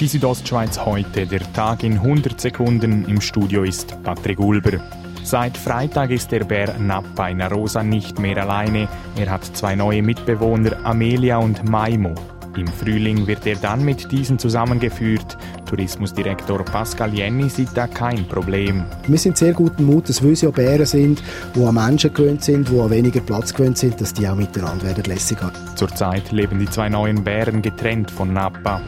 Die Südostschweiz heute, der Tag in 100 Sekunden. Im Studio ist Patrick Ulber. Seit Freitag ist der Bär Nappa in Rosa nicht mehr alleine. Er hat zwei neue Mitbewohner, Amelia und Maimo. Im Frühling wird er dann mit diesen zusammengeführt. Tourismusdirektor Pascal Jenny sieht da kein Problem. Wir sind sehr guten Mutes, weil sie auch Bären sind, die an Menschen gewöhnt sind, die an weniger Platz gewöhnt sind, dass die auch miteinander werden lässig haben. Zurzeit leben die zwei neuen Bären getrennt von Napa.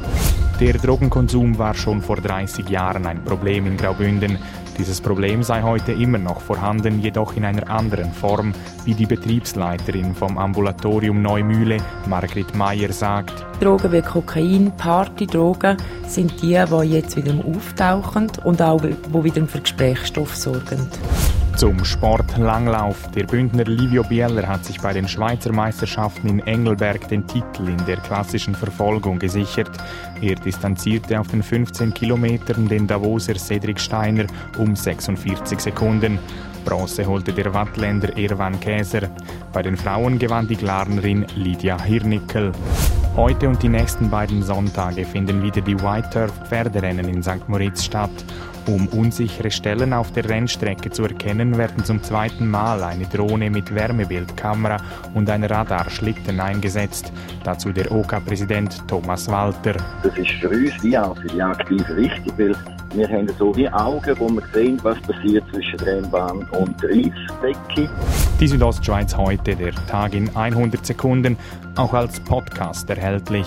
Der Drogenkonsum war schon vor 30 Jahren ein Problem in Graubünden. Dieses Problem sei heute immer noch vorhanden, jedoch in einer anderen Form, wie die Betriebsleiterin vom Ambulatorium Neumühle, Margrit Meyer, sagt. Drogen wie Kokain, Partydrogen sind die, die jetzt wieder auftauchen und auch die wieder für Gesprächsstoff sorgen. Zum Sport Langlauf. Der Bündner Livio Bieler hat sich bei den Schweizer Meisterschaften in Engelberg den Titel in der klassischen Verfolgung gesichert. Er distanzierte auf den 15 Kilometern den Davoser Cedric Steiner um 46 Sekunden. Bronze holte der Wattländer Erwan Käser. Bei den Frauen gewann die Glarnerin Lydia Hirnickel. Heute und die nächsten beiden Sonntage finden wieder die White Turf Pferderennen in St. Moritz statt. Um unsichere Stellen auf der Rennstrecke zu erkennen, werden zum zweiten Mal eine Drohne mit Wärmebildkamera und ein Radarschlitten eingesetzt. Dazu der OK-Präsident Thomas Walter. Das ist für uns wie auch für die Aktiven wichtig, weil wir haben so wie Augen, wo wir sehen, was passiert zwischen Rennbahn und der Eisdecke. Die Südostschweiz heute, der Tag in 100 Sekunden, auch als Podcast erhältlich.